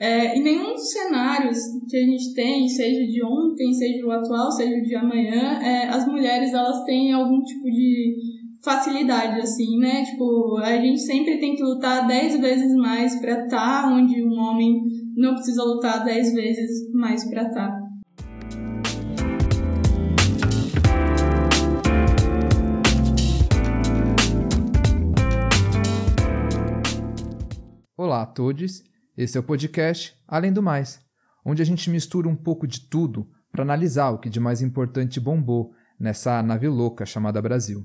É, em nenhum dos cenários que a gente tem, seja de ontem, seja o atual, seja de amanhã, é, as mulheres elas têm algum tipo de facilidade, assim, né? Tipo, a gente sempre tem que lutar dez vezes mais para estar tá onde um homem não precisa lutar dez vezes mais para estar. Tá. Olá a todos, esse é o podcast Além do Mais, onde a gente mistura um pouco de tudo para analisar o que de mais importante bombou nessa nave louca chamada Brasil.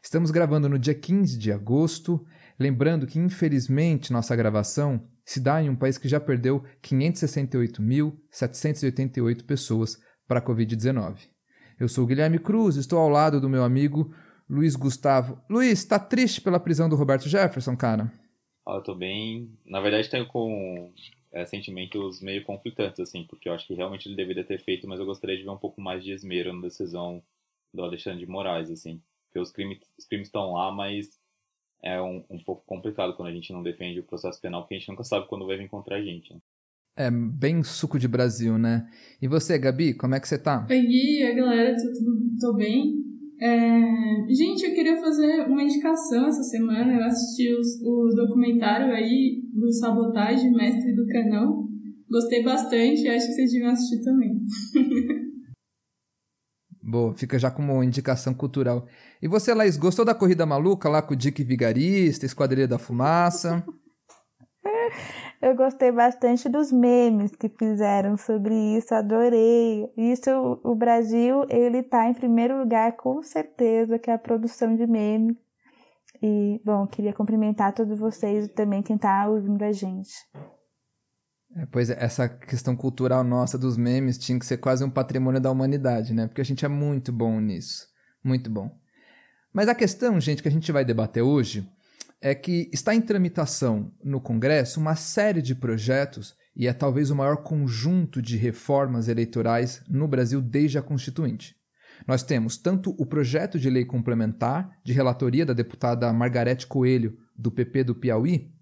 Estamos gravando no dia 15 de agosto, lembrando que infelizmente nossa gravação se dá em um país que já perdeu 568.788 pessoas para a Covid-19. Eu sou Guilherme Cruz, estou ao lado do meu amigo Luiz Gustavo. Luiz, está triste pela prisão do Roberto Jefferson, cara? Ah, eu tô bem. Na verdade, tenho com é, sentimentos meio conflitantes, assim, porque eu acho que realmente ele deveria ter feito, mas eu gostaria de ver um pouco mais de esmero na decisão do Alexandre de Moraes, assim. Porque os crimes, os crimes estão lá, mas é um, um pouco complicado quando a gente não defende o processo penal, porque a gente nunca sabe quando vai vir contra a gente. Né? É bem suco de Brasil, né? E você, Gabi, como é que você tá? Oi, Gui, a galera, tô, tô bem. É... Gente, eu queria fazer uma indicação essa semana. Eu assisti os, o documentário aí do Sabotagem, Mestre do Canão. Gostei bastante acho que vocês deviam assistir também. Boa, fica já como indicação cultural. E você, Laís, gostou da Corrida Maluca lá com o Dick Vigarista, Esquadrilha da Fumaça? Eu gostei bastante dos memes que fizeram sobre isso, adorei. Isso, o Brasil, ele tá em primeiro lugar, com certeza, que é a produção de memes. E, bom, queria cumprimentar todos vocês e também quem tá ouvindo a gente. É, pois é, essa questão cultural nossa dos memes tinha que ser quase um patrimônio da humanidade, né? Porque a gente é muito bom nisso. Muito bom. Mas a questão, gente, que a gente vai debater hoje é que está em tramitação no Congresso uma série de projetos e é talvez o maior conjunto de reformas eleitorais no Brasil desde a Constituinte. Nós temos tanto o projeto de lei complementar, de relatoria da deputada Margarete Coelho, do PP do Piauí,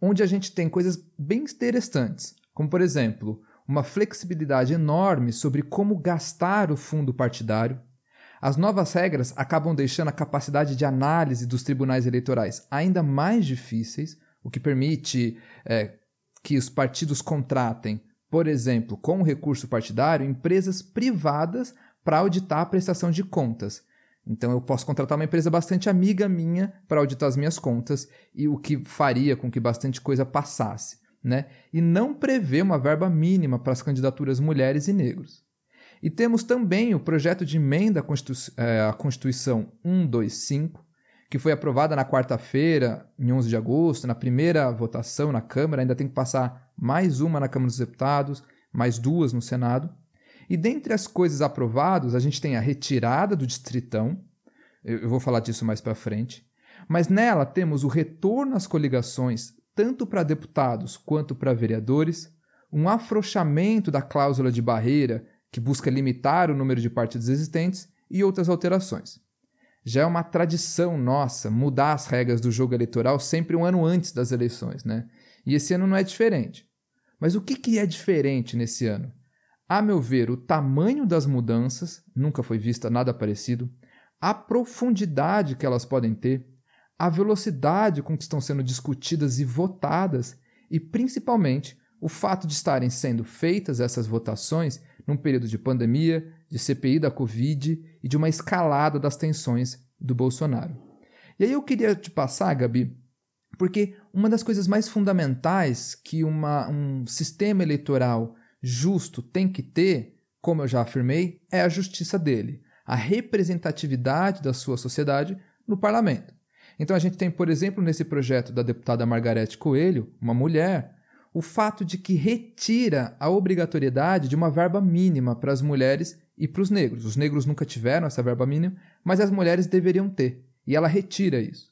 onde a gente tem coisas bem interessantes, como, por exemplo, uma flexibilidade enorme sobre como gastar o fundo partidário, as novas regras acabam deixando a capacidade de análise dos tribunais eleitorais ainda mais difíceis, o que permite é, que os partidos contratem, por exemplo, com o recurso partidário, empresas privadas para auditar a prestação de contas. Então eu posso contratar uma empresa bastante amiga minha para auditar as minhas contas e o que faria com que bastante coisa passasse, né? E não prevê uma verba mínima para as candidaturas mulheres e negros. E temos também o projeto de emenda à é, Constituição 125, que foi aprovada na quarta-feira, em 11 de agosto, na primeira votação na Câmara, ainda tem que passar mais uma na Câmara dos Deputados, mais duas no Senado. E dentre as coisas aprovadas, a gente tem a retirada do distritão, eu vou falar disso mais para frente, mas nela temos o retorno às coligações, tanto para deputados quanto para vereadores, um afrouxamento da cláusula de barreira que busca limitar o número de partidos existentes, e outras alterações. Já é uma tradição nossa mudar as regras do jogo eleitoral sempre um ano antes das eleições, né? E esse ano não é diferente. Mas o que, que é diferente nesse ano? A meu ver, o tamanho das mudanças, nunca foi vista nada parecido, a profundidade que elas podem ter, a velocidade com que estão sendo discutidas e votadas, e principalmente o fato de estarem sendo feitas essas votações num período de pandemia, de CPI da Covid e de uma escalada das tensões do Bolsonaro. E aí eu queria te passar, Gabi, porque uma das coisas mais fundamentais que uma, um sistema eleitoral justo tem que ter, como eu já afirmei, é a justiça dele, a representatividade da sua sociedade no parlamento. Então a gente tem, por exemplo, nesse projeto da deputada Margarete Coelho, uma mulher o fato de que retira a obrigatoriedade de uma verba mínima para as mulheres e para os negros. Os negros nunca tiveram essa verba mínima, mas as mulheres deveriam ter. E ela retira isso.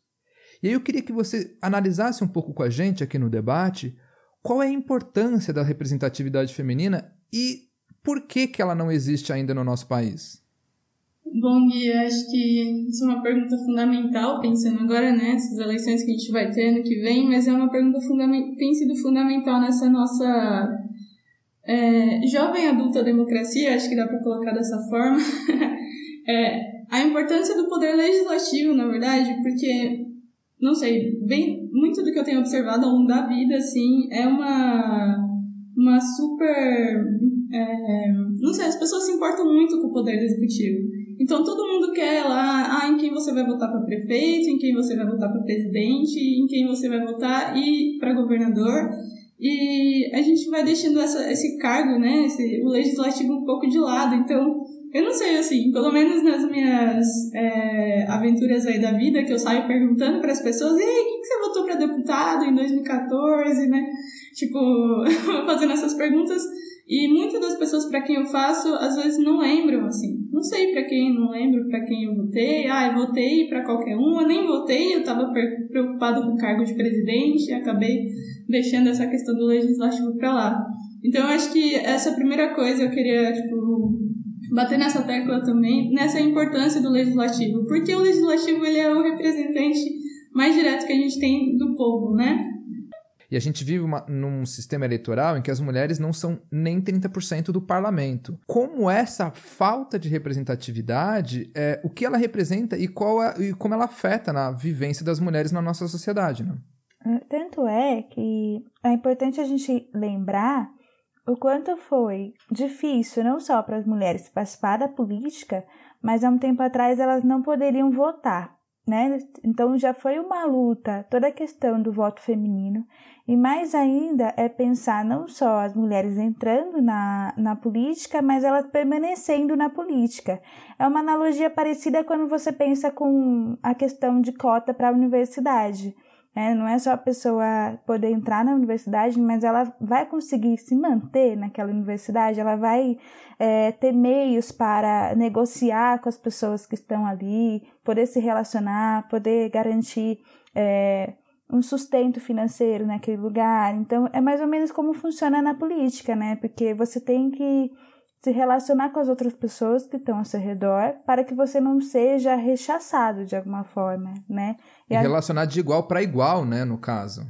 E aí eu queria que você analisasse um pouco com a gente aqui no debate qual é a importância da representatividade feminina e por que, que ela não existe ainda no nosso país. Bom, Gui, acho que isso é uma pergunta fundamental, pensando agora nessas né, eleições que a gente vai ter ano que vem, mas é uma pergunta fundamental, tem sido fundamental nessa nossa é, jovem adulta democracia, acho que dá para colocar dessa forma. é, a importância do poder legislativo, na verdade, porque, não sei, bem, muito do que eu tenho observado ao longo da vida, assim, é uma, uma super. É, não sei, as pessoas se importam muito com o poder executivo. Então todo mundo quer lá, ah, em quem você vai votar para prefeito, em quem você vai votar para presidente, em quem você vai votar e para governador. E a gente vai deixando essa, esse cargo, né, esse, o legislativo um pouco de lado. Então, eu não sei, assim, pelo menos nas minhas é, aventuras aí da vida, que eu saio perguntando para as pessoas, e aí, quem que você votou para deputado em 2014, né? Tipo, fazendo essas perguntas. E muitas das pessoas para quem eu faço, às vezes não lembram, assim. Não sei para quem, não lembro para quem eu votei. Ah, eu votei para qualquer um. Eu nem votei, eu estava preocupado com o cargo de presidente e acabei deixando essa questão do legislativo para lá. Então, eu acho que essa primeira coisa eu queria, tipo, bater nessa tecla também, nessa importância do legislativo. Porque o legislativo, ele é o representante mais direto que a gente tem do povo, né? E a gente vive uma, num sistema eleitoral em que as mulheres não são nem 30% do parlamento. Como essa falta de representatividade, é, o que ela representa e, qual e como ela afeta na vivência das mulheres na nossa sociedade, né? É, tanto é que é importante a gente lembrar o quanto foi difícil não só para as mulheres participar da política, mas há um tempo atrás elas não poderiam votar né? Então já foi uma luta toda a questão do voto feminino e mais ainda é pensar não só as mulheres entrando na, na política, mas elas permanecendo na política. É uma analogia parecida quando você pensa com a questão de cota para a universidade. É, não é só a pessoa poder entrar na universidade, mas ela vai conseguir se manter naquela universidade, ela vai é, ter meios para negociar com as pessoas que estão ali, poder se relacionar, poder garantir é, um sustento financeiro naquele lugar. Então, é mais ou menos como funciona na política, né? Porque você tem que se relacionar com as outras pessoas que estão ao seu redor para que você não seja rechaçado de alguma forma, né? E, e a... relacionar de igual para igual, né, no caso.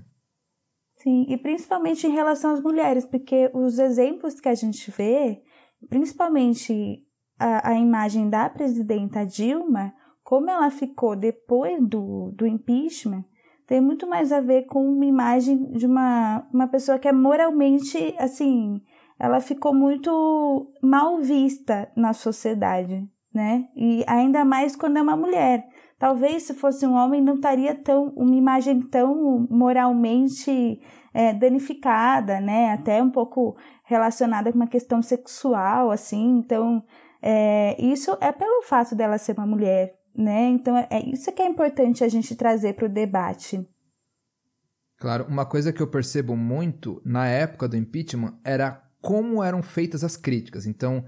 Sim, e principalmente em relação às mulheres, porque os exemplos que a gente vê, principalmente a, a imagem da presidenta Dilma, como ela ficou depois do, do impeachment, tem muito mais a ver com uma imagem de uma, uma pessoa que é moralmente, assim, ela ficou muito mal vista na sociedade, né? E ainda mais quando é uma mulher. Talvez se fosse um homem não estaria tão uma imagem tão moralmente é, danificada, né? Até um pouco relacionada com uma questão sexual, assim. Então, é, isso é pelo fato dela ser uma mulher, né? Então, é, é isso que é importante a gente trazer para o debate. Claro, uma coisa que eu percebo muito na época do impeachment era como eram feitas as críticas. Então,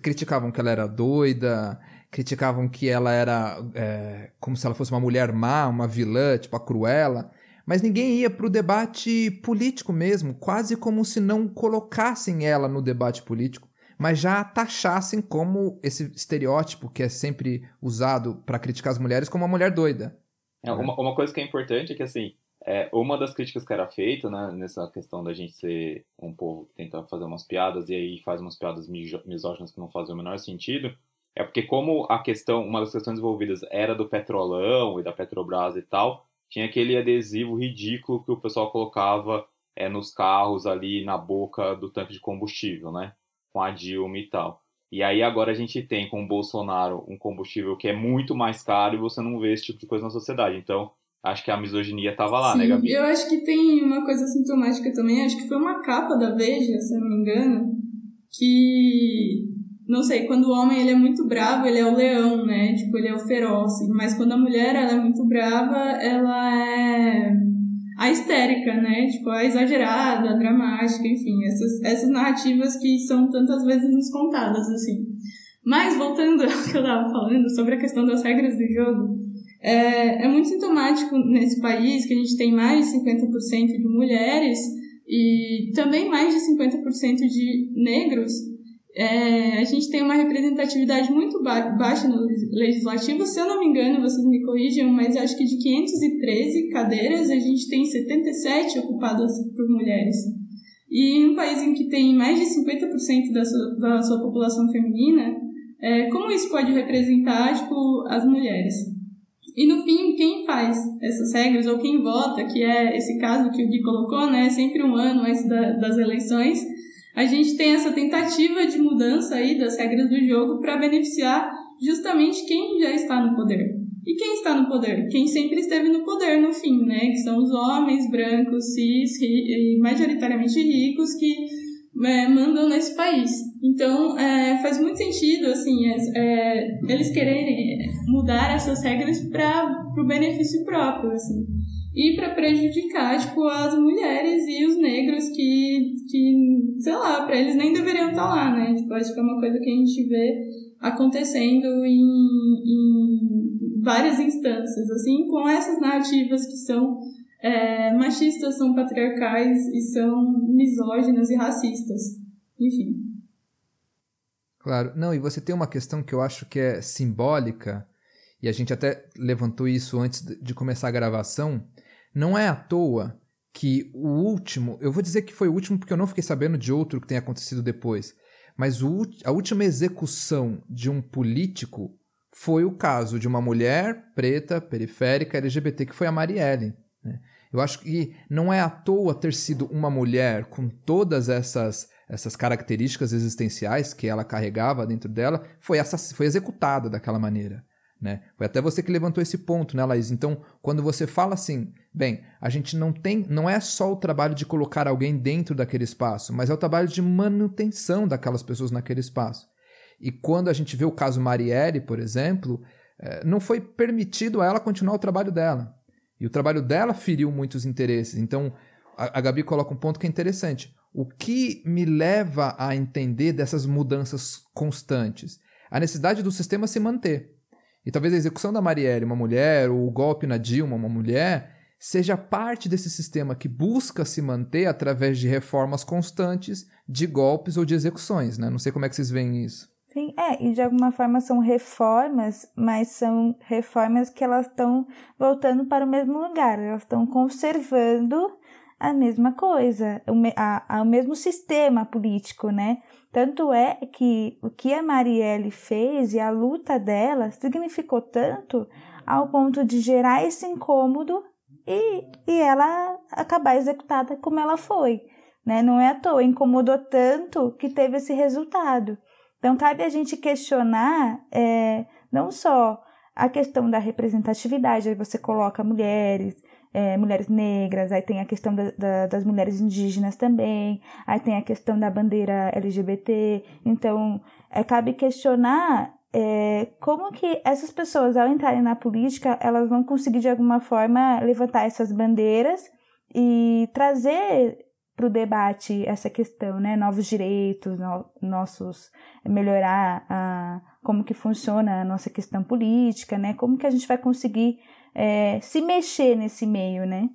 criticavam que ela era doida, criticavam que ela era é, como se ela fosse uma mulher má, uma vilã, tipo a Cruella. Mas ninguém ia para o debate político mesmo, quase como se não colocassem ela no debate político, mas já taxassem como esse estereótipo que é sempre usado para criticar as mulheres como uma mulher doida. É, uma, uma coisa que é importante é que, assim, é, uma das críticas que era feita, né, nessa questão da gente ser um povo que tenta fazer umas piadas e aí faz umas piadas misóginas que não fazem o menor sentido, é porque como a questão, uma das questões envolvidas era do petrolão e da Petrobras e tal, tinha aquele adesivo ridículo que o pessoal colocava é, nos carros ali na boca do tanque de combustível, né, com a Dilma e tal. E aí agora a gente tem com o Bolsonaro um combustível que é muito mais caro e você não vê esse tipo de coisa na sociedade. Então, acho que a misoginia estava lá, né, Sim, né, Gabi? Eu acho que tem uma coisa sintomática também, acho que foi uma capa da Veja, se eu não me engano, que não sei, quando o homem ele é muito bravo, ele é o leão, né? Tipo, ele é o feroz. Mas quando a mulher ela é muito brava, ela é a histérica, né? Tipo, a exagerada, a dramática, enfim, essas, essas narrativas que são tantas vezes nos contadas, assim. Mas, voltando ao que eu tava falando sobre a questão das regras do jogo, é, é muito sintomático nesse país que a gente tem mais de 50% de mulheres e também mais de 50% de negros. É, a gente tem uma representatividade muito ba baixa no legislativo. Se eu não me engano, vocês me corrijam, mas acho que de 513 cadeiras, a gente tem 77 ocupadas por mulheres. E em um país em que tem mais de 50% da sua, da sua população feminina, é, como isso pode representar tipo, as mulheres? E no fim, quem faz essas regras, ou quem vota, que é esse caso que o Gui colocou, né, sempre um ano antes da, das eleições, a gente tem essa tentativa de mudança aí das regras do jogo para beneficiar justamente quem já está no poder. E quem está no poder? Quem sempre esteve no poder no fim, né? Que são os homens brancos, cis majoritariamente ricos que é, mandam nesse país. Então, é, faz muito sentido, assim, é, é eles quererem mudar essas regras para o benefício próprio, assim. E para prejudicar, tipo, as mulheres e os negros que, que sei lá, para eles nem deveriam estar tá lá, né? Tipo, acho que é uma coisa que a gente vê acontecendo em, em várias instâncias, assim, com essas narrativas que são é, machistas, são patriarcais e são misóginas e racistas. Enfim. Claro. Não, e você tem uma questão que eu acho que é simbólica, e a gente até levantou isso antes de começar a gravação. Não é à toa que o último, eu vou dizer que foi o último porque eu não fiquei sabendo de outro que tenha acontecido depois, mas o, a última execução de um político foi o caso de uma mulher preta, periférica, LGBT, que foi a Marielle. Né? Eu acho que não é à toa ter sido uma mulher com todas essas, essas características existenciais que ela carregava dentro dela, foi, foi executada daquela maneira. Né? Foi até você que levantou esse ponto, né, Laís? Então, quando você fala assim, bem, a gente não tem, não é só o trabalho de colocar alguém dentro daquele espaço, mas é o trabalho de manutenção daquelas pessoas naquele espaço. E quando a gente vê o caso Marielle, por exemplo, é, não foi permitido a ela continuar o trabalho dela. E o trabalho dela feriu muitos interesses. Então, a Gabi coloca um ponto que é interessante. O que me leva a entender dessas mudanças constantes? A necessidade do sistema se manter. E talvez a execução da Marielle, uma mulher, ou o golpe na Dilma, uma mulher, seja parte desse sistema que busca se manter através de reformas constantes, de golpes ou de execuções, né? Não sei como é que vocês veem isso. Sim, é, e de alguma forma são reformas, mas são reformas que elas estão voltando para o mesmo lugar, elas estão conservando a mesma coisa, o, a, a, o mesmo sistema político, né? Tanto é que o que a Marielle fez e a luta dela significou tanto ao ponto de gerar esse incômodo e, e ela acabar executada como ela foi. Né? Não é à toa, incomodou tanto que teve esse resultado. Então, cabe a gente questionar é, não só a questão da representatividade, aí você coloca mulheres, é, mulheres negras, aí tem a questão da, da, das mulheres indígenas também, aí tem a questão da bandeira LGBT. Então, é, cabe questionar é, como que essas pessoas, ao entrarem na política, elas vão conseguir de alguma forma levantar essas bandeiras e trazer para o debate essa questão, né? Novos direitos, no, nossos melhorar a, como que funciona a nossa questão política, né? Como que a gente vai conseguir é, se mexer nesse meio, né?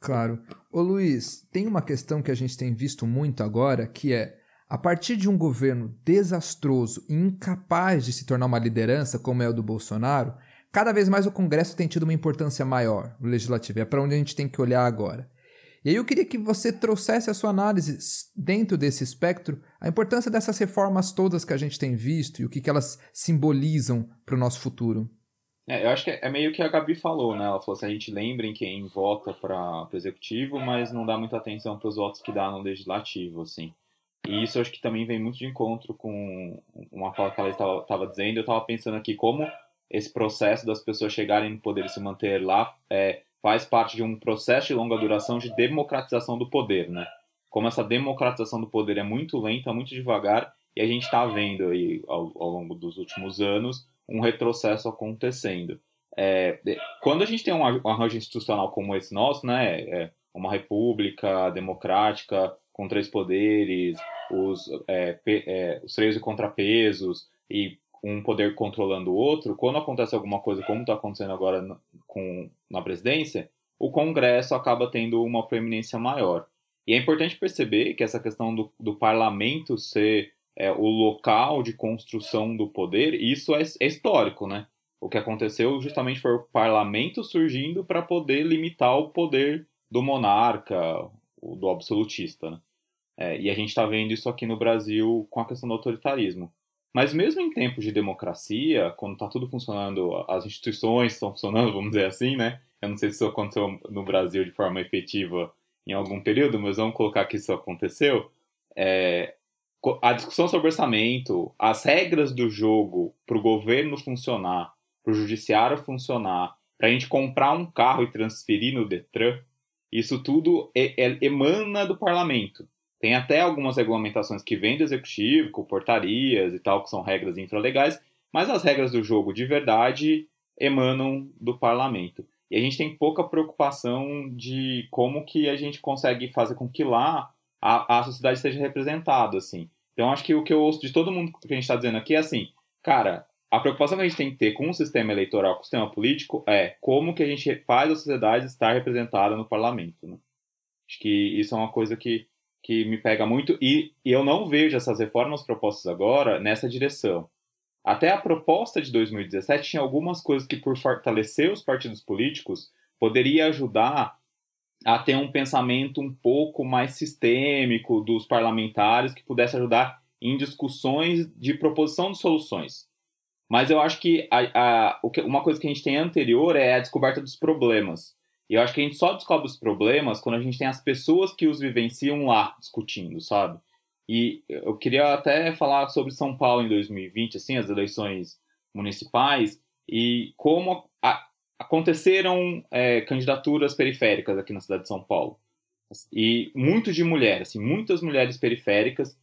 Claro. Ô Luiz, tem uma questão que a gente tem visto muito agora, que é a partir de um governo desastroso e incapaz de se tornar uma liderança, como é o do Bolsonaro, cada vez mais o Congresso tem tido uma importância maior, o legislativo. É para onde a gente tem que olhar agora. E aí eu queria que você trouxesse a sua análise dentro desse espectro, a importância dessas reformas todas que a gente tem visto e o que, que elas simbolizam para o nosso futuro. É, eu acho que é meio que a Gabi falou, né? Ela falou assim, a gente lembra em quem vota para o executivo, mas não dá muita atenção para os votos que dá no legislativo, assim. E isso eu acho que também vem muito de encontro com uma fala que ela estava dizendo. Eu estava pensando aqui como esse processo das pessoas chegarem no poder e se manter lá é, faz parte de um processo de longa duração de democratização do poder, né? Como essa democratização do poder é muito lenta, muito devagar, e a gente está vendo aí ao, ao longo dos últimos anos um retrocesso acontecendo. É, quando a gente tem um arranjo institucional como esse nosso, né, é uma república democrática com três poderes, os, é, é, os freios e contrapesos e um poder controlando o outro, quando acontece alguma coisa como está acontecendo agora na, com, na presidência, o Congresso acaba tendo uma proeminência maior. E é importante perceber que essa questão do, do parlamento ser é, o local de construção do poder, isso é, é histórico, né? O que aconteceu justamente foi o parlamento surgindo para poder limitar o poder do monarca, do absolutista, né? É, e a gente está vendo isso aqui no Brasil com a questão do autoritarismo. Mas mesmo em tempos de democracia, quando está tudo funcionando, as instituições estão funcionando, vamos dizer assim, né? Eu não sei se isso aconteceu no Brasil de forma efetiva em algum período, mas vamos colocar que isso aconteceu. É, a discussão sobre orçamento, as regras do jogo para o governo funcionar, para o judiciário funcionar, para a gente comprar um carro e transferir no Detran, isso tudo é, é, emana do parlamento. Tem até algumas regulamentações que vêm do executivo, com portarias e tal, que são regras infralegais, mas as regras do jogo de verdade emanam do parlamento. E a gente tem pouca preocupação de como que a gente consegue fazer com que lá a, a sociedade seja representada, assim. Então, acho que o que eu ouço de todo mundo que a gente está dizendo aqui é assim, cara, a preocupação que a gente tem que ter com o sistema eleitoral, com o sistema político, é como que a gente faz a sociedade estar representada no parlamento, né? Acho que isso é uma coisa que que me pega muito e, e eu não vejo essas reformas propostas agora nessa direção. Até a proposta de 2017 tinha algumas coisas que, por fortalecer os partidos políticos, poderia ajudar a ter um pensamento um pouco mais sistêmico dos parlamentares que pudesse ajudar em discussões de proposição de soluções. Mas eu acho que a, a, uma coisa que a gente tem anterior é a descoberta dos problemas. E eu acho que a gente só descobre os problemas quando a gente tem as pessoas que os vivenciam lá discutindo, sabe? E eu queria até falar sobre São Paulo em 2020, assim, as eleições municipais e como a, aconteceram é, candidaturas periféricas aqui na cidade de São Paulo. E muito de mulheres, assim, muitas mulheres periféricas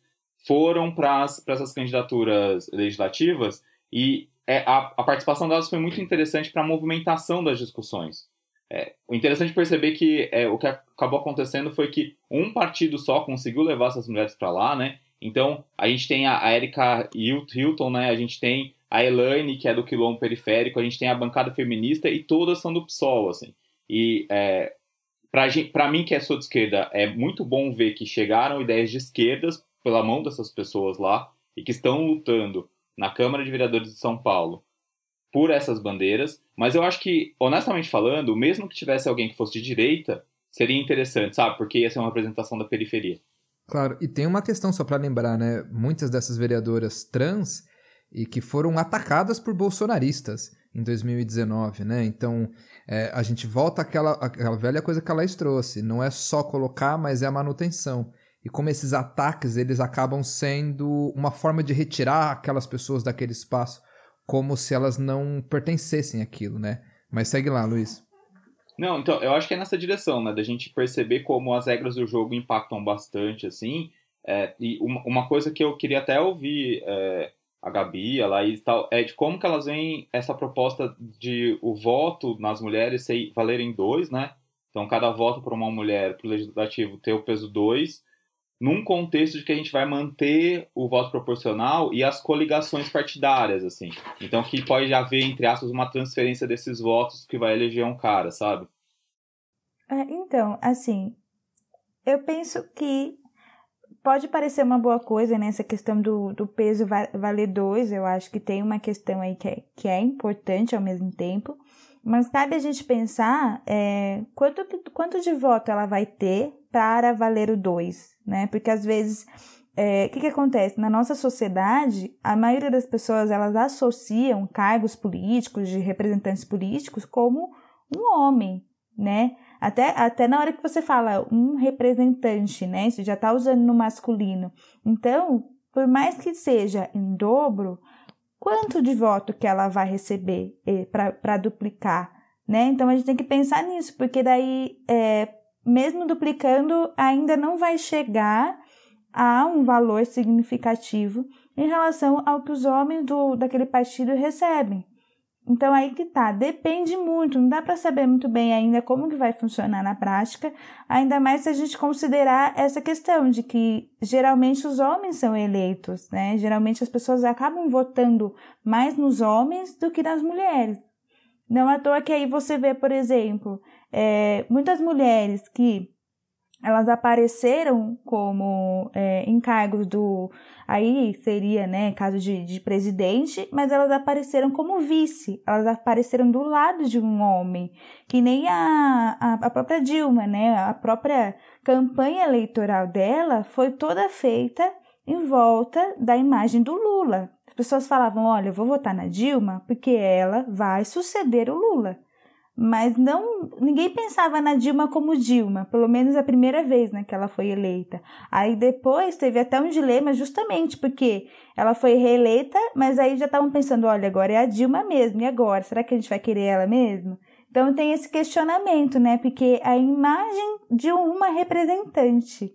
foram para essas candidaturas legislativas e é, a, a participação delas foi muito interessante para a movimentação das discussões. É, o interessante perceber que é, o que acabou acontecendo foi que um partido só conseguiu levar essas mulheres para lá, né? Então, a gente tem a, Erika Hilton, né? A gente tem a Elaine, que é do Quilombo Periférico, a gente tem a bancada feminista e todas são do PSOL, assim. E é, para mim, que sou de esquerda, é muito bom ver que chegaram ideias de esquerdas pela mão dessas pessoas lá e que estão lutando na Câmara de Vereadores de São Paulo por essas bandeiras, mas eu acho que, honestamente falando, mesmo que tivesse alguém que fosse de direita, seria interessante, sabe? Porque ia ser uma representação da periferia. Claro, e tem uma questão só para lembrar, né? Muitas dessas vereadoras trans e que foram atacadas por bolsonaristas em 2019, né? Então, é, a gente volta àquela, àquela velha coisa que a Laís trouxe. Não é só colocar, mas é a manutenção. E como esses ataques, eles acabam sendo uma forma de retirar aquelas pessoas daquele espaço como se elas não pertencessem àquilo, né? Mas segue lá, Luiz. Não, então, eu acho que é nessa direção, né? Da gente perceber como as regras do jogo impactam bastante, assim. É, e uma, uma, coisa que eu queria até ouvir é, a Gabi, a Laís e tal, é de como que elas veem essa proposta de o voto nas mulheres valerem dois, né? Então, cada voto para uma mulher, para o legislativo, ter o peso dois, num contexto de que a gente vai manter o voto proporcional e as coligações partidárias, assim. Então que pode haver, entre aspas, uma transferência desses votos que vai eleger um cara, sabe? É, então, assim, eu penso que pode parecer uma boa coisa nessa né, questão do, do peso valer dois, eu acho que tem uma questão aí que é, que é importante ao mesmo tempo, mas cabe a gente pensar é, quanto, quanto de voto ela vai ter para valer o 2, né? Porque às vezes, o é, que, que acontece? Na nossa sociedade, a maioria das pessoas elas associam cargos políticos, de representantes políticos, como um homem, né? Até, até na hora que você fala um representante, né? Você já está usando no masculino. Então, por mais que seja em dobro, quanto de voto que ela vai receber eh, para duplicar, né? Então a gente tem que pensar nisso, porque daí é, mesmo duplicando, ainda não vai chegar a um valor significativo em relação ao que os homens do, daquele partido recebem. Então aí que tá, depende muito, não dá para saber muito bem ainda como que vai funcionar na prática, ainda mais se a gente considerar essa questão de que geralmente os homens são eleitos, né? Geralmente as pessoas acabam votando mais nos homens do que nas mulheres. Não à toa que aí você vê, por exemplo, é, muitas mulheres que elas apareceram como é, encargos do. Aí seria, né, caso de, de presidente, mas elas apareceram como vice, elas apareceram do lado de um homem, que nem a, a, a própria Dilma, né, a própria campanha eleitoral dela foi toda feita em volta da imagem do Lula. As pessoas falavam: olha, eu vou votar na Dilma porque ela vai suceder o Lula mas não ninguém pensava na Dilma como Dilma, pelo menos a primeira vez né, que ela foi eleita. Aí depois teve até um dilema justamente porque ela foi reeleita, mas aí já estavam pensando, olha, agora é a Dilma mesmo, e agora? Será que a gente vai querer ela mesmo? Então tem esse questionamento, né? Porque a imagem de uma representante,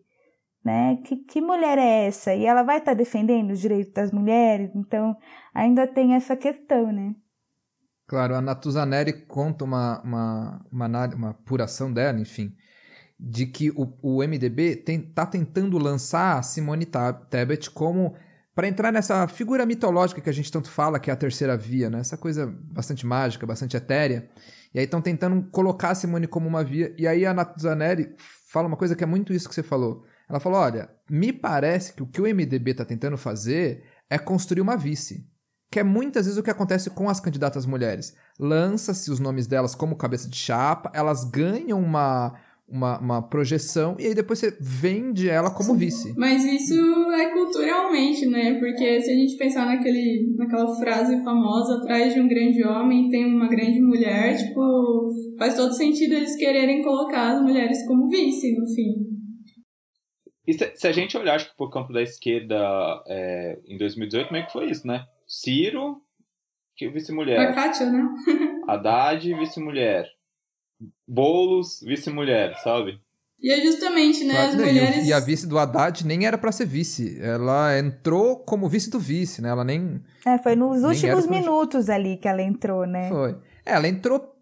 né? Que, que mulher é essa? E ela vai estar tá defendendo os direitos das mulheres? Então ainda tem essa questão, né? Claro, a Natuzaneri conta uma, uma, uma, uma apuração dela, enfim, de que o, o MDB está tentando lançar a Simone Tebet como para entrar nessa figura mitológica que a gente tanto fala, que é a terceira via, né? essa coisa bastante mágica, bastante etérea. E aí estão tentando colocar a Simone como uma via. E aí a Natuzaneri fala uma coisa que é muito isso que você falou. Ela falou: olha, me parece que o que o MDB está tentando fazer é construir uma vice que é muitas vezes o que acontece com as candidatas mulheres. Lança-se os nomes delas como cabeça de chapa, elas ganham uma, uma, uma, projeção e aí depois você vende ela como vice. Mas isso é culturalmente, né? Porque se a gente pensar naquele, naquela frase famosa, atrás de um grande homem tem uma grande mulher, tipo, faz todo sentido eles quererem colocar as mulheres como vice, no fim. E se, se a gente olhar, acho que por campo da esquerda é, em 2018, meio que foi isso, né? Ciro, que vice-mulher. A Kátia, né? Haddad, vice-mulher. Boulos, vice-mulher, sabe? E é justamente, né, as mulheres... E a vice do Haddad nem era para ser vice. Ela entrou como vice do vice, né? Ela nem... É, foi nos últimos minutos ali que ela entrou, né? Foi. É, ela entrou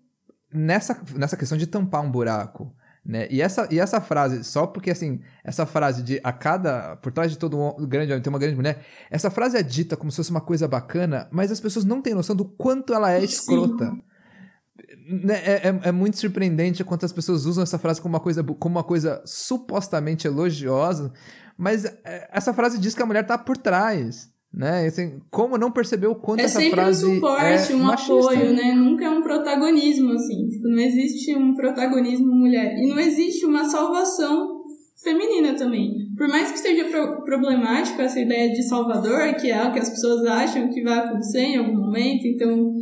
nessa, nessa questão de tampar um buraco. Né? E, essa, e essa frase, só porque assim, essa frase de a cada. Por trás de todo um grande homem tem uma grande mulher, essa frase é dita como se fosse uma coisa bacana, mas as pessoas não têm noção do quanto ela é escrota. Né? É, é, é, muito surpreendente quanto as pessoas usam essa frase como uma coisa, como uma coisa supostamente elogiosa, mas é, essa frase diz que a mulher tá por trás. Né? Assim, como não perceber o quanto é essa frase um suporte, é um machista. apoio, né? Nunca é um protagonismo, assim. Tipo, não existe um protagonismo mulher. E não existe uma salvação feminina também. Por mais que seja pro problemático essa ideia de salvador, que é o que as pessoas acham que vai acontecer em algum momento, então...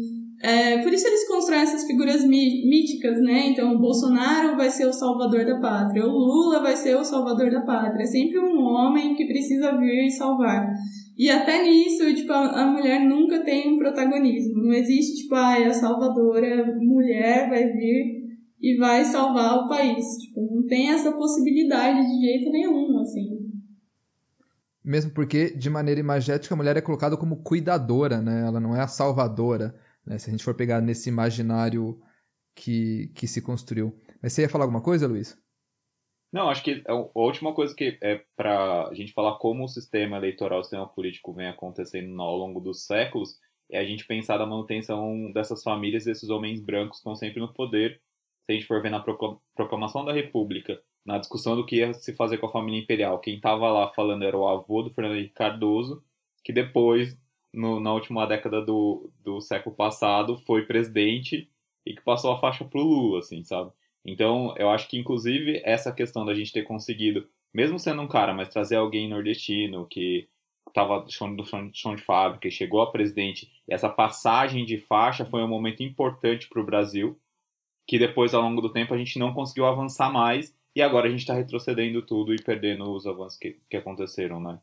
É, por isso eles constroem essas figuras míticas, né? Então, o Bolsonaro vai ser o salvador da pátria, o Lula vai ser o salvador da pátria. É sempre um homem que precisa vir e salvar. E até nisso, tipo, a, mulher nunca tem um protagonismo. Não existe, tipo, ah, a salvadora mulher vai vir e vai salvar o país. Tipo, não tem essa possibilidade de jeito nenhum, assim. Mesmo porque, de maneira imagética, a mulher é colocada como cuidadora, né? Ela não é a salvadora, né? Se a gente for pegar nesse imaginário que, que se construiu. Mas você ia falar alguma coisa, Luiz? Não, acho que a última coisa que é para a gente falar como o sistema eleitoral, o sistema político vem acontecendo ao longo dos séculos, é a gente pensar na manutenção dessas famílias, desses homens brancos que estão sempre no poder. Se a gente for ver na proclamação da República, na discussão do que ia se fazer com a família imperial, quem estava lá falando era o avô do Fernando Henrique Cardoso, que depois, no, na última década do, do século passado, foi presidente e que passou a faixa pro Lula, assim, sabe? Então, eu acho que, inclusive, essa questão da gente ter conseguido, mesmo sendo um cara, mas trazer alguém nordestino que estava no chão, de fábrica e chegou a presidente, essa passagem de faixa foi um momento importante para o Brasil, que depois, ao longo do tempo, a gente não conseguiu avançar mais e agora a gente está retrocedendo tudo e perdendo os avanços que, que aconteceram, né?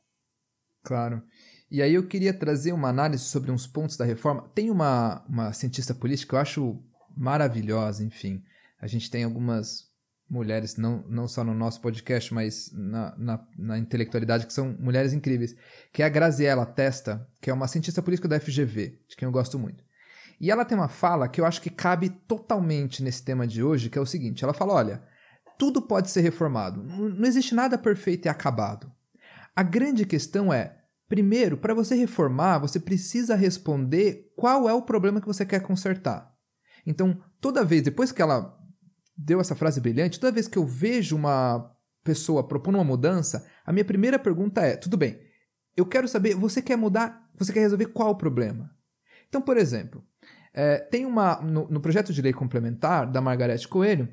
Claro. E aí eu queria trazer uma análise sobre uns pontos da reforma. Tem uma, uma cientista política que eu acho maravilhosa, enfim, a gente tem algumas mulheres, não, não só no nosso podcast, mas na, na, na, intelectualidade, que são mulheres incríveis, que é a Graziella Testa, que é uma cientista política da FGV, de quem eu gosto muito. E ela tem uma fala que eu acho que cabe totalmente nesse tema de hoje, que é o seguinte: ela fala, olha, tudo pode ser reformado, não existe nada perfeito e acabado. A grande questão é, primeiro, para você reformar, você precisa responder qual é o problema que você quer consertar. Então, toda vez, depois que ela deu essa frase brilhante, toda vez que eu vejo uma pessoa propondo uma mudança, a minha primeira pergunta é: tudo bem, eu quero saber, você quer mudar, você quer resolver qual o problema? Então, por exemplo, é, tem uma. No, no, projeto de lei complementar da Margarete Coelho,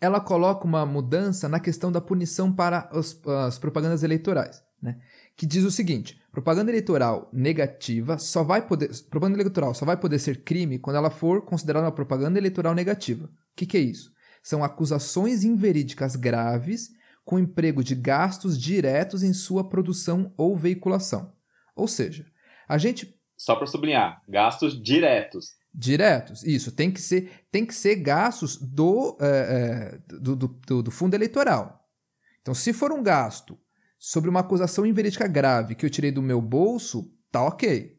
ela coloca uma mudança na questão da punição para os, as propagandas eleitorais, né? Que diz o seguinte: propaganda eleitoral negativa só vai poder. Propaganda eleitoral só vai poder ser crime quando ela for considerada uma propaganda eleitoral negativa. O que, que é isso? São acusações inverídicas graves com emprego de gastos diretos em sua produção ou veiculação. Ou seja, a gente. Só para sublinhar, gastos diretos. Diretos, isso. Tem que ser, tem que ser gastos do, é, é, do, do, do fundo eleitoral. Então, se for um gasto sobre uma acusação inverídica grave que eu tirei do meu bolso, tá ok.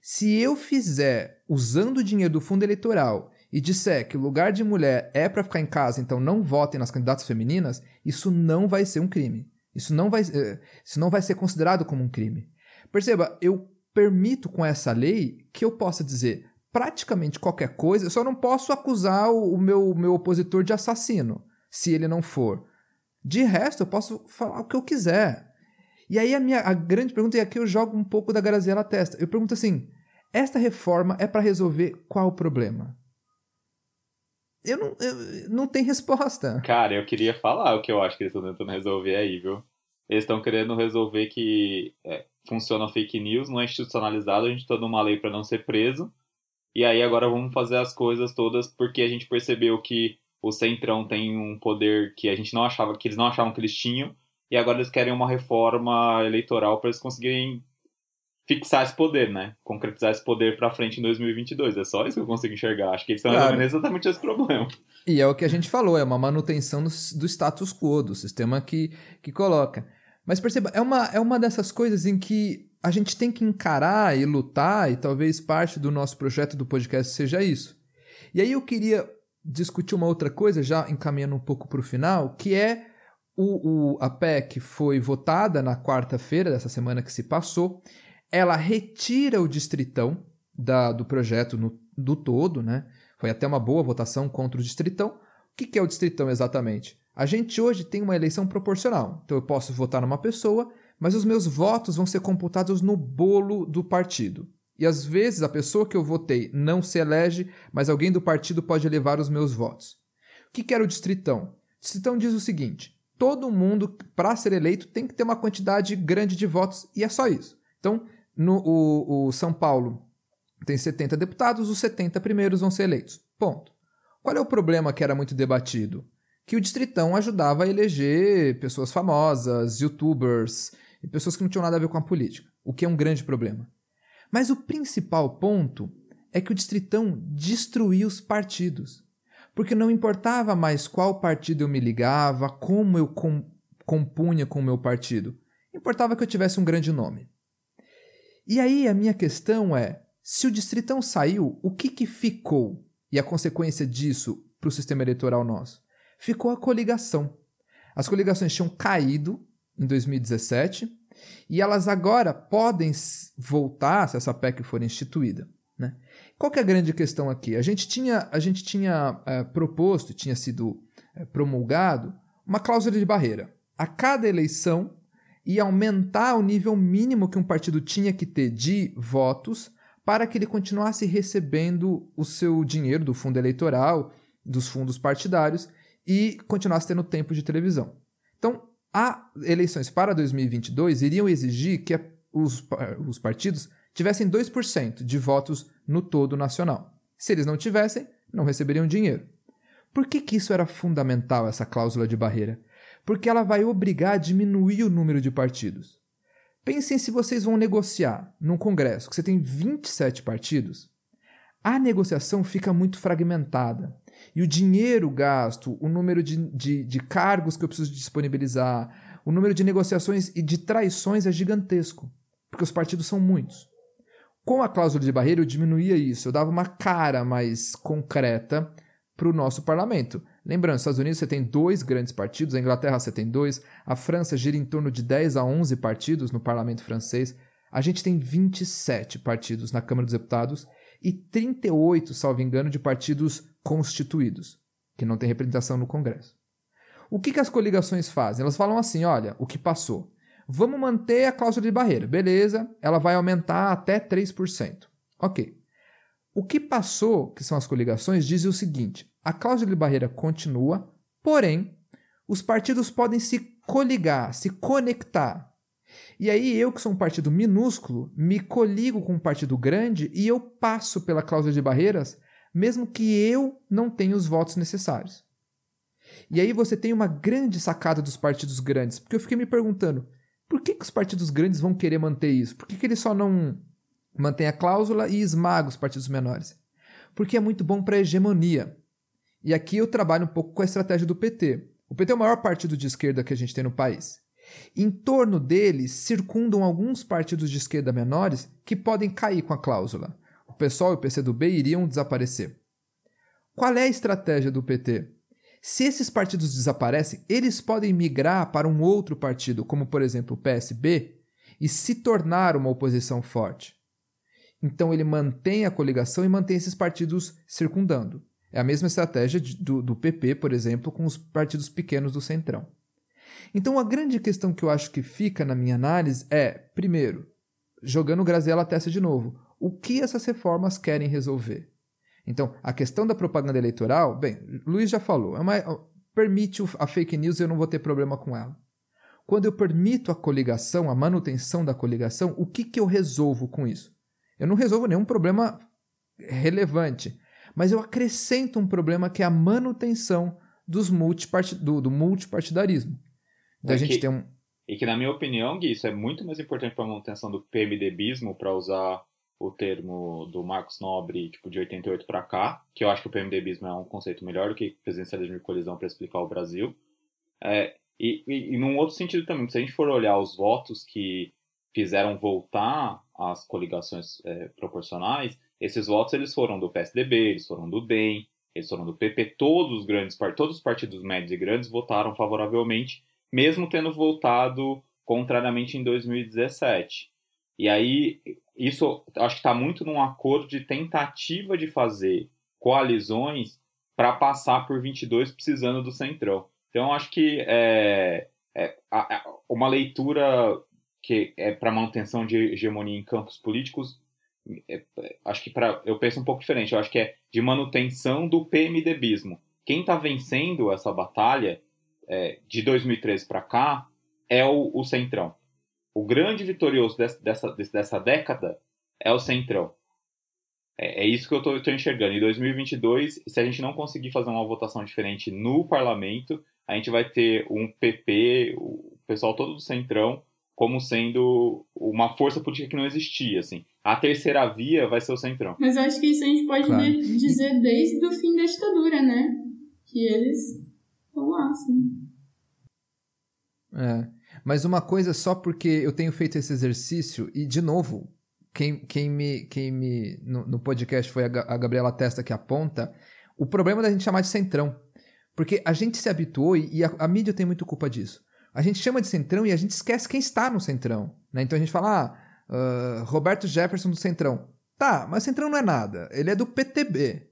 Se eu fizer usando o dinheiro do fundo eleitoral e disser que o lugar de mulher é para ficar em casa, então não votem nas candidatas femininas, isso não vai ser um crime. Isso não vai, eh, isso não vai ser considerado como um crime. Perceba, eu permito com essa lei que eu possa dizer praticamente qualquer coisa, eu só não posso acusar o, meu, meu opositor de assassino, se ele não for. De resto, eu posso falar o que eu quiser. E aí a minha a grande pergunta, e aqui eu jogo um pouco da Graziela testa. Eu pergunto assim: esta reforma é para resolver qual o problema? Eu não, eu, não tem resposta. Cara, eu queria falar o que eu acho que eles estão tentando resolver aí, viu? Eles estão querendo resolver que é, funciona fake news, não é institucionalizado, a gente está numa lei para não ser preso. E aí agora vamos fazer as coisas todas porque a gente percebeu que o Centrão tem um poder que a gente não achava, que eles não achavam que eles tinham, e agora eles querem uma reforma eleitoral para eles conseguirem fixar esse poder, né? Concretizar esse poder para frente em 2022. É só isso que eu consigo enxergar. Acho que eles estão claro. resolvendo exatamente esse problema. E é o que a gente falou, é uma manutenção do, do status quo, do sistema que, que coloca. Mas perceba, é uma, é uma dessas coisas em que a gente tem que encarar e lutar, e talvez parte do nosso projeto do podcast seja isso. E aí eu queria discutir uma outra coisa, já encaminhando um pouco para o final, que é o, o, a PEC foi votada na quarta-feira dessa semana que se passou, ela retira o distritão da, do projeto no, do todo, né? Foi até uma boa votação contra o distritão. O que, que é o distritão exatamente? A gente hoje tem uma eleição proporcional. Então eu posso votar numa pessoa, mas os meus votos vão ser computados no bolo do partido. E às vezes a pessoa que eu votei não se elege, mas alguém do partido pode levar os meus votos. O que, que era o distritão? O distritão diz o seguinte: todo mundo, para ser eleito, tem que ter uma quantidade grande de votos, e é só isso. Então, no, o, o São Paulo tem 70 deputados, os 70 primeiros vão ser eleitos. Ponto. Qual é o problema que era muito debatido? Que o Distritão ajudava a eleger pessoas famosas, youtubers e pessoas que não tinham nada a ver com a política, o que é um grande problema. Mas o principal ponto é que o Distritão destruía os partidos. Porque não importava mais qual partido eu me ligava, como eu compunha com o meu partido. Importava que eu tivesse um grande nome. E aí a minha questão é: se o distritão saiu, o que, que ficou? E a consequência disso para o sistema eleitoral nosso? Ficou a coligação. As coligações tinham caído em 2017 e elas agora podem voltar se essa PEC for instituída. Né? Qual é a grande questão aqui? A gente tinha, a gente tinha é, proposto, tinha sido é, promulgado uma cláusula de barreira. A cada eleição, e aumentar o nível mínimo que um partido tinha que ter de votos para que ele continuasse recebendo o seu dinheiro do fundo eleitoral, dos fundos partidários e continuasse tendo tempo de televisão. Então, as eleições para 2022 iriam exigir que os, os partidos tivessem 2% de votos no todo nacional. Se eles não tivessem, não receberiam dinheiro. Por que, que isso era fundamental, essa cláusula de barreira? Porque ela vai obrigar a diminuir o número de partidos. Pensem se vocês vão negociar num congresso que você tem 27 partidos, a negociação fica muito fragmentada. E o dinheiro gasto, o número de, de, de cargos que eu preciso disponibilizar, o número de negociações e de traições é gigantesco, porque os partidos são muitos. Com a cláusula de barreira, eu diminuía isso, eu dava uma cara mais concreta para o nosso parlamento. Lembrando, nos Estados Unidos você tem dois grandes partidos, a Inglaterra você tem dois, a França gira em torno de 10 a 11 partidos no parlamento francês, a gente tem 27 partidos na Câmara dos Deputados e 38, salvo engano, de partidos constituídos, que não tem representação no Congresso. O que, que as coligações fazem? Elas falam assim: olha, o que passou. Vamos manter a cláusula de barreira, beleza, ela vai aumentar até 3%. Ok. O que passou, que são as coligações, diz o seguinte: a cláusula de barreira continua, porém, os partidos podem se coligar, se conectar. E aí eu, que sou um partido minúsculo, me coligo com um partido grande e eu passo pela cláusula de barreiras, mesmo que eu não tenha os votos necessários. E aí você tem uma grande sacada dos partidos grandes, porque eu fiquei me perguntando, por que, que os partidos grandes vão querer manter isso? Por que, que eles só não mantêm a cláusula e esmagam os partidos menores? Porque é muito bom para a hegemonia. E aqui eu trabalho um pouco com a estratégia do PT. O PT é o maior partido de esquerda que a gente tem no país. Em torno deles circundam alguns partidos de esquerda menores que podem cair com a cláusula. O PSOL e o PCdoB iriam desaparecer. Qual é a estratégia do PT? Se esses partidos desaparecem, eles podem migrar para um outro partido, como por exemplo o PSB, e se tornar uma oposição forte. Então ele mantém a coligação e mantém esses partidos circundando. É a mesma estratégia do, do PP, por exemplo, com os partidos pequenos do Centrão. Então a grande questão que eu acho que fica na minha análise é, primeiro, jogando Graziella testa de novo, o que essas reformas querem resolver? Então, a questão da propaganda eleitoral, bem, Luiz já falou, é uma, permite a fake news e eu não vou ter problema com ela. Quando eu permito a coligação, a manutenção da coligação, o que, que eu resolvo com isso? Eu não resolvo nenhum problema relevante, mas eu acrescento um problema que é a manutenção dos multipart... do, do multipartidarismo. Da é gente que, ter um... E que, na minha opinião, Gui, isso é muito mais importante para a manutenção do PMDBismo, para usar o termo do Marcos Nobre, tipo, de 88 para cá, que eu acho que o PMDBismo é um conceito melhor do que presidencialismo de colisão para explicar o Brasil. É, e, e, e num outro sentido também, se a gente for olhar os votos que fizeram voltar as coligações é, proporcionais, esses votos eles foram do PSDB, eles foram do DEM, eles foram do PP, todos os grandes todos os partidos médios e grandes votaram favoravelmente, mesmo tendo votado contrariamente em 2017. E aí isso acho que está muito num acordo de tentativa de fazer coalizões para passar por 22 precisando do Centrão. Então, acho que é, é, uma leitura que é para manutenção de hegemonia em campos políticos, é, acho que para eu penso um pouco diferente. Eu acho que é de manutenção do PMDBismo. Quem está vencendo essa batalha é, de 2013 para cá é o, o Centrão. O grande vitorioso dessa, dessa, dessa década é o Centrão. É, é isso que eu estou enxergando. Em 2022, se a gente não conseguir fazer uma votação diferente no parlamento, a gente vai ter um PP, o pessoal todo do Centrão, como sendo uma força política que não existia, assim. A terceira via vai ser o Centrão. Mas eu acho que isso a gente pode claro. dizer desde o fim da ditadura, né? Que eles estão lá, assim. É. Mas uma coisa só porque eu tenho feito esse exercício, e de novo, quem, quem me. Quem me no, no podcast foi a, a Gabriela Testa que aponta o problema da gente chamar de centrão. Porque a gente se habituou, e, a, a, mídia tem muito culpa disso. A gente chama de centrão e a gente esquece quem está no centrão. Né? Então a gente fala, ah, uh, Roberto Jefferson do centrão. Tá, mas centrão não é nada. Ele é do PTB.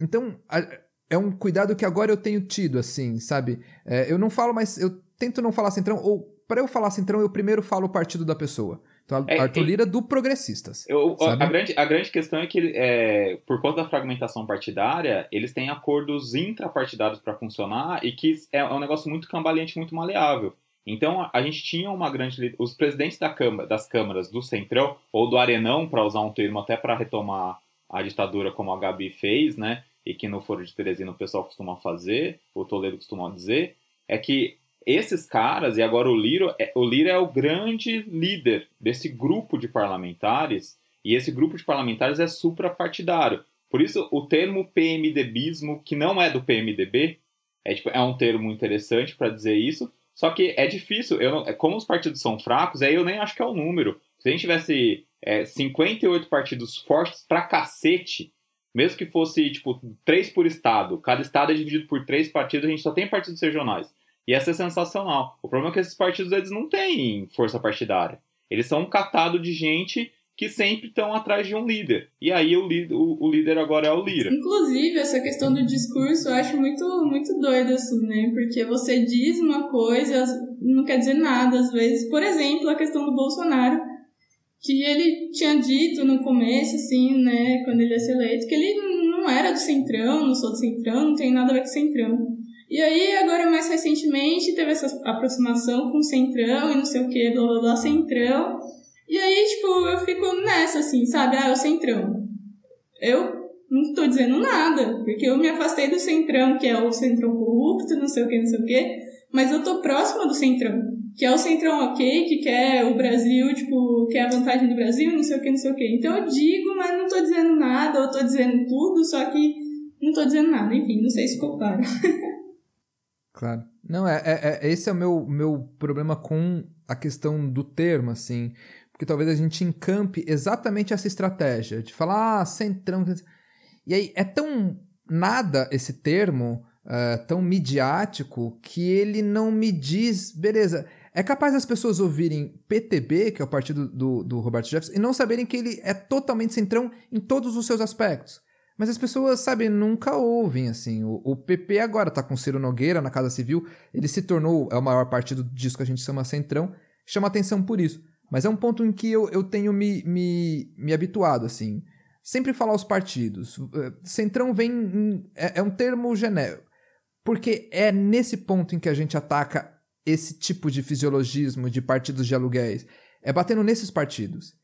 Então, a, é um cuidado que agora eu tenho tido, assim, sabe? É, eu não falo mais. Eu tento não falar centrão, ou para eu falar centrão, eu primeiro falo o partido da pessoa. Então, é, Arthur Lira do Progressistas. Eu, a, grande, a grande questão é que, é, por conta da fragmentação partidária, eles têm acordos intrapartidários para funcionar e que é um negócio muito cambaleante, muito maleável. Então, a, a gente tinha uma grande. Os presidentes da câmara, das câmaras do Centrão, ou do Arenão, para usar um termo até para retomar a ditadura, como a Gabi fez, né? E que no Foro de Teresina o pessoal costuma fazer, o Toledo costuma dizer, é que esses caras, e agora o Lira, é, o Lira é o grande líder desse grupo de parlamentares, e esse grupo de parlamentares é suprapartidário. Por isso, o termo PMDBismo, que não é do PMDB, é, tipo, é um termo interessante para dizer isso, só que é difícil, eu não, é, como os partidos são fracos, aí eu nem acho que é o número. Se a gente tivesse é, 58 partidos fortes pra cacete, mesmo que fosse, tipo, três por estado, cada estado é dividido por três partidos, a gente só tem partidos regionais. Ia ser sensacional. O problema é que esses partidos eles não têm força partidária. Eles são um catado de gente que sempre estão atrás de um líder. E aí o, o, o, líder agora é o Lira. Inclusive, essa questão do discurso eu acho muito, muito doido, assim, né? Porque você diz uma coisa, não quer dizer nada, às vezes. Por exemplo, a questão do Bolsonaro, que ele tinha dito no começo, assim, né, quando ele ia ser eleito, que ele não era do Centrão, não sou do Centrão, não tem nada a ver com o Centrão. E aí, agora mais recentemente, teve essa aproximação com o Centrão e não sei o que, blá blá blá, Centrão. E aí, tipo, eu fico nessa, assim, sabe? Ah, é o Centrão. Eu não tô dizendo nada, porque eu me afastei do Centrão, que é o Centrão corrupto, não sei o que, não sei o que, mas eu tô próxima do Centrão, que é o Centrão ok, que quer o Brasil, tipo, quer a vantagem do Brasil, não sei o que, não sei o que. Então eu digo, mas não tô dizendo nada, eu tô dizendo tudo, só que não tô dizendo nada. Enfim, não sei se ficou claro. Não, é, é, é, esse é o meu, meu problema com a questão do termo, assim que talvez a gente encampe exatamente essa estratégia de falar, ah, centrão. E aí é tão nada esse termo, uh, tão midiático, que ele não me diz, beleza. É capaz as pessoas ouvirem PTB, que é o partido do, do Roberto Jefferson, e não saberem que ele é totalmente centrão em todos os seus aspectos. Mas as pessoas, sabe, nunca ouvem, assim. O, o PP agora tá com Ciro Nogueira na Casa Civil, ele se tornou, é o maior partido disso que a gente chama centrão, chama atenção por isso. Mas é um ponto em que eu, eu tenho me, me, me habituado, assim. Sempre falar os partidos. Eh, Centrão vem. Em, é, é um termo genérico. Porque é nesse ponto em que a gente ataca esse tipo de fisiologismo de partidos de aluguéis. É batendo nesses partidos.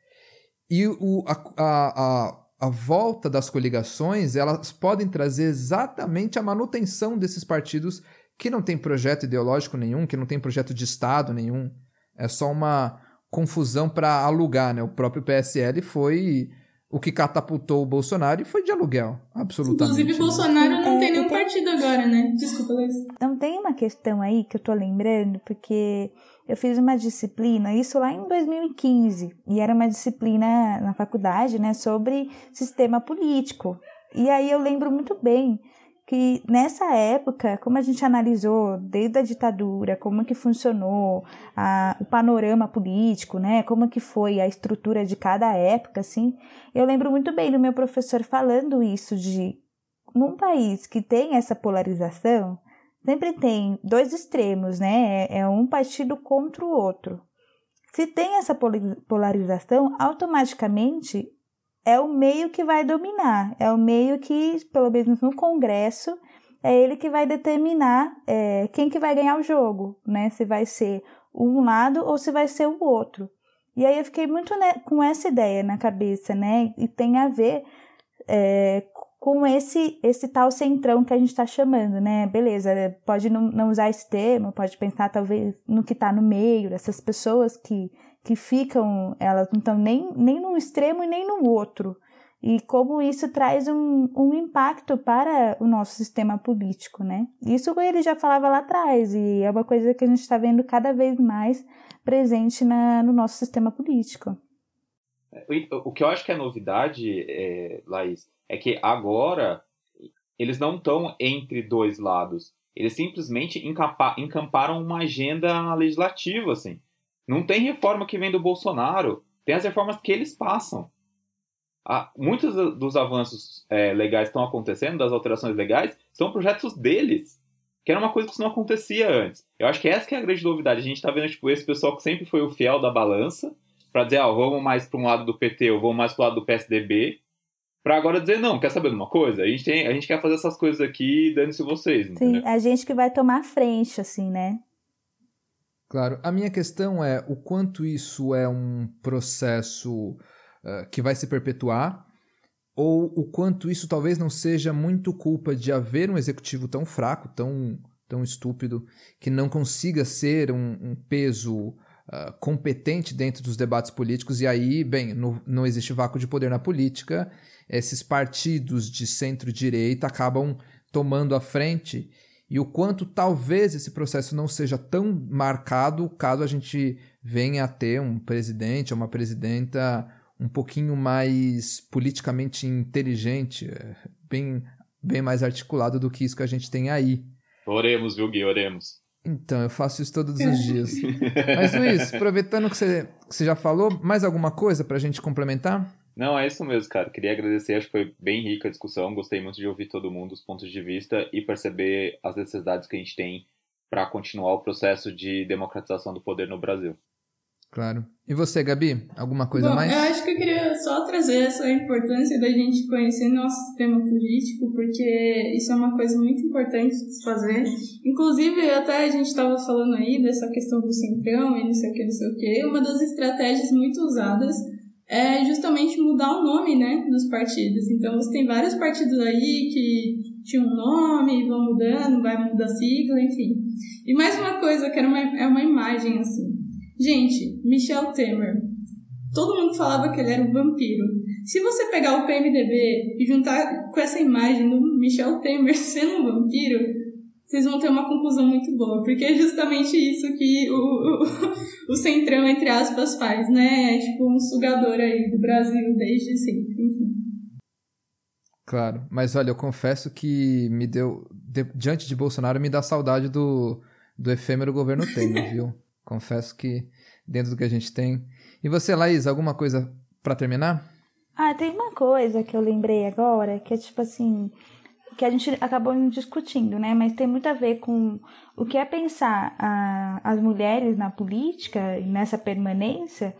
E o, a, a, a, volta das coligações, elas podem trazer exatamente a manutenção desses partidos que não tem projeto ideológico nenhum, que não tem projeto de Estado nenhum. É só uma, confusão para alugar, né? O próprio PSL foi o que catapultou o Bolsonaro e foi de aluguel, absolutamente. Inclusive, Bolsonaro não é, tem nenhum partido agora, né? Desculpa, Luiz. Então, tem uma questão aí que eu tô lembrando, porque eu fiz uma disciplina, isso lá em 2015, e era uma disciplina na faculdade, né, sobre sistema político. E aí eu lembro muito bem que nessa época, como a gente analisou desde a ditadura, como que funcionou a, o panorama político, né, como que foi a estrutura de cada época, assim, eu lembro muito bem do meu professor falando isso de num país que tem essa polarização, sempre tem dois extremos, né, é, é um partido contra o outro. Se tem essa polarização, automaticamente é o meio que vai dominar, é o meio que, pelo menos no Congresso, é ele que vai determinar é, quem que vai ganhar o jogo, né? Se vai ser um lado ou se vai ser o outro. E aí eu fiquei muito com essa ideia na cabeça, né? E tem a ver é, com esse esse tal centrão que a gente está chamando, né? Beleza, pode não, não usar esse termo, pode pensar talvez no que está no meio, dessas pessoas que que ficam, elas não estão nem, nem num extremo e nem no outro. E como isso traz um, um impacto para o nosso sistema político, né? Isso ele já falava lá atrás, e é uma coisa que a gente está vendo cada vez mais presente na, no nosso sistema político. O que eu acho que é novidade, é, Laís, é que agora eles não estão entre dois lados. Eles simplesmente encamparam uma agenda legislativa, assim. Não tem reforma que vem do Bolsonaro, tem as reformas que eles passam. Ah, muitos dos avanços é, legais estão acontecendo, das alterações legais, são projetos deles, que era uma coisa que não acontecia antes. Eu acho que essa que é a grande novidade. A gente está vendo tipo, esse pessoal que sempre foi o fiel da balança, para dizer, ah, vamos mais para um lado do PT ou vamos mais para o lado do PSDB, para agora dizer, não, quer saber de uma coisa? A gente, tem, a gente quer fazer essas coisas aqui, dando-se vocês. Sim, a gente que vai tomar frente, assim, né? Claro. A minha questão é o quanto isso é um processo uh, que vai se perpetuar ou o quanto isso talvez não seja muito culpa de haver um executivo tão fraco, tão, tão estúpido, que não consiga ser um, um peso uh, competente dentro dos debates políticos. E aí, bem, no, não existe vácuo de poder na política, esses partidos de centro-direita acabam tomando a frente e o quanto talvez esse processo não seja tão marcado caso a gente venha a ter um presidente ou uma presidenta um pouquinho mais politicamente inteligente, bem, bem mais articulado do que isso que a gente tem aí. Oremos, viu, Gui? Oremos. Então, eu faço isso todos os dias. Mas, Luiz, aproveitando que você, que você já falou, mais alguma coisa pra gente complementar? Não, é isso mesmo, cara. Queria agradecer, acho que foi bem rica a discussão. Gostei muito de ouvir todo mundo, os pontos de vista e perceber as necessidades que a gente tem para continuar o processo de democratização do poder no Brasil. Claro. E você, Gabi? Alguma coisa Bom, mais? Eu acho que eu queria só trazer essa importância da gente conhecer nosso sistema político, porque isso é uma coisa muito importante de se fazer. Inclusive, até a gente estava falando aí dessa questão do centrão e não sei o que, não sei o que. Uma das estratégias muito usadas é justamente mudar o nome, né, dos partidos. Então, você tem vários partidos aí que tinham um nome, vão mudando, vai mudar a sigla, enfim. E mais uma coisa, que era uma, é uma imagem, assim. Gente, Michel Temer. Todo mundo falava que ele era um vampiro. Se você pegar o PMDB e juntar com essa imagem do Michel Temer sendo um vampiro, vocês vão ter uma conclusão muito boa, porque é justamente isso que o, o, o Centrão, entre aspas, faz, né? É tipo um sugador aí do Brasil desde sempre, enfim. Claro, mas olha, eu confesso que me deu, de, diante de Bolsonaro, me dá saudade do, do efêmero governo Temer, viu? Confesso que dentro do que a gente tem. E você, Laís, alguma coisa para terminar? Ah, tem uma coisa que eu lembrei agora, que é tipo assim, que a gente acabou discutindo, né? Mas tem muito a ver com o que é pensar a, as mulheres na política e nessa permanência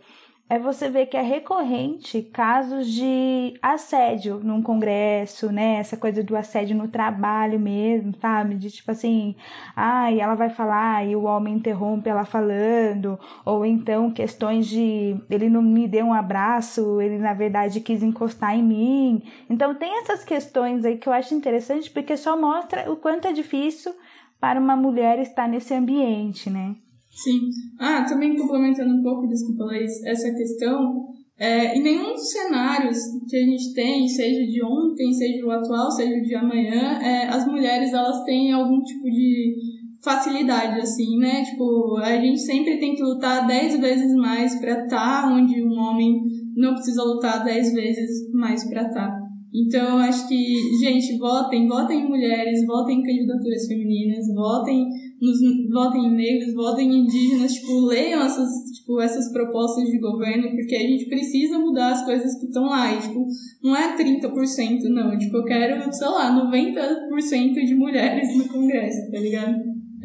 é você ver que é recorrente casos de assédio num congresso, né? Essa coisa do assédio no trabalho mesmo, sabe? De tipo assim, ai, ela vai falar e o homem interrompe ela falando, ou então questões de ele não me deu um abraço, ele na verdade quis encostar em mim. Então tem essas questões aí que eu acho interessante porque só mostra o quanto é difícil para uma mulher estar nesse ambiente, né? Sim. Ah, também complementando um pouco, desculpa, Laís, essa questão, é, em nenhum dos cenários que a gente tem, seja de ontem, seja o atual, seja de amanhã, é, as mulheres elas têm algum tipo de facilidade, assim, né? Tipo, a gente sempre tem que lutar dez vezes mais para estar tá onde um homem não precisa lutar dez vezes mais para estar. Tá. Então, acho que, gente, votem, votem em mulheres, votem em candidaturas femininas, votem nos, votem em negros, votem em indígenas, tipo, leiam essas, tipo, essas propostas de governo, porque a gente precisa mudar as coisas que estão lá. E, tipo, não é 30%, não. Tipo, eu quero, sei lá, 90% de mulheres no Congresso, tá ligado?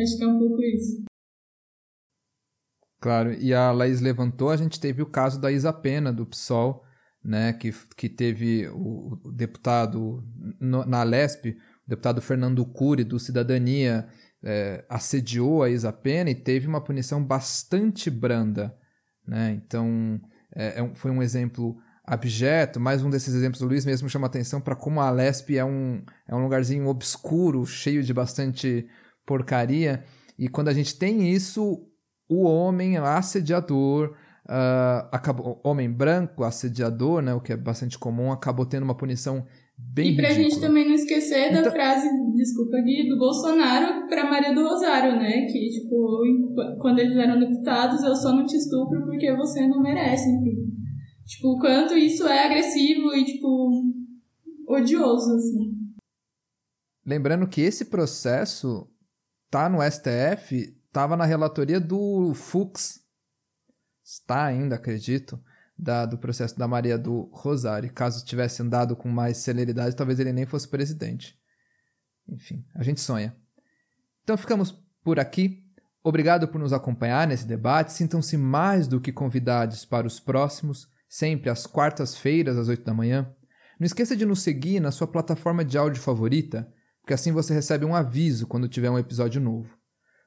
Acho que é um pouco isso. Claro, e a Laís levantou, a gente teve o caso da Isa Pena, do PSOL, né, que, que teve o, o deputado no, na Lesp, o deputado Fernando Cury, do Cidadania, é, assediou a Isa Pena e teve uma punição bastante branda. Né? Então, é, é foi um exemplo abjeto. Mais um desses exemplos, o Luiz mesmo chama atenção para como a Lesp é um, é um lugarzinho obscuro, cheio de bastante porcaria. E quando a gente tem isso, o homem assediador, uh, acabou, homem branco, assediador, né, o que é bastante comum, acabou tendo uma punição bem E pra ridícula. gente também não esquecer da então... frase, desculpa Gui, do Bolsonaro pra Maria do Rosário, né? Que, tipo, quando eles eram deputados, eu só não te estupro porque você não merece, enfim. Tipo, o quanto isso é agressivo e, tipo, odioso, assim. Lembrando que esse processo tá no STF, tava na relatoria do Fux. Está ainda, acredito da, do processo da Maria do Rosário. Caso tivesse andado com mais celeridade, talvez ele nem fosse presidente. Enfim, a gente sonha. Então ficamos por aqui. Obrigado por nos acompanhar nesse debate. Sintam-se mais do que convidados para os próximos, sempre às quartas-feiras, às 8 da manhã. Não esqueça de nos seguir na sua plataforma de áudio favorita, porque assim você recebe um aviso quando tiver um episódio novo.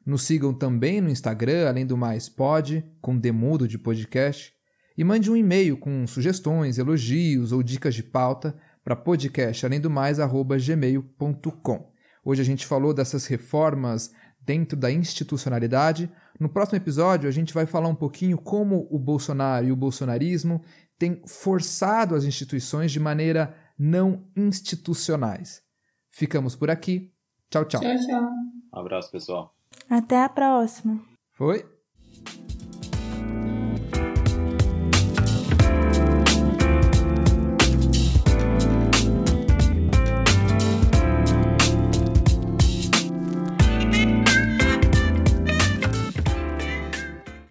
Nos sigam também no Instagram, além do mais pod, com demudo de podcast, e mande um e-mail com sugestões, elogios ou dicas de pauta para podcast, além do mais, gmail.com. Hoje a gente falou dessas reformas dentro da institucionalidade. No próximo episódio, a gente vai falar um pouquinho como o Bolsonaro e o bolsonarismo têm forçado as instituições de maneira não institucionais. Ficamos por aqui. Tchau, tchau. Tchau, tchau. Um abraço, pessoal. Até a próxima. Foi.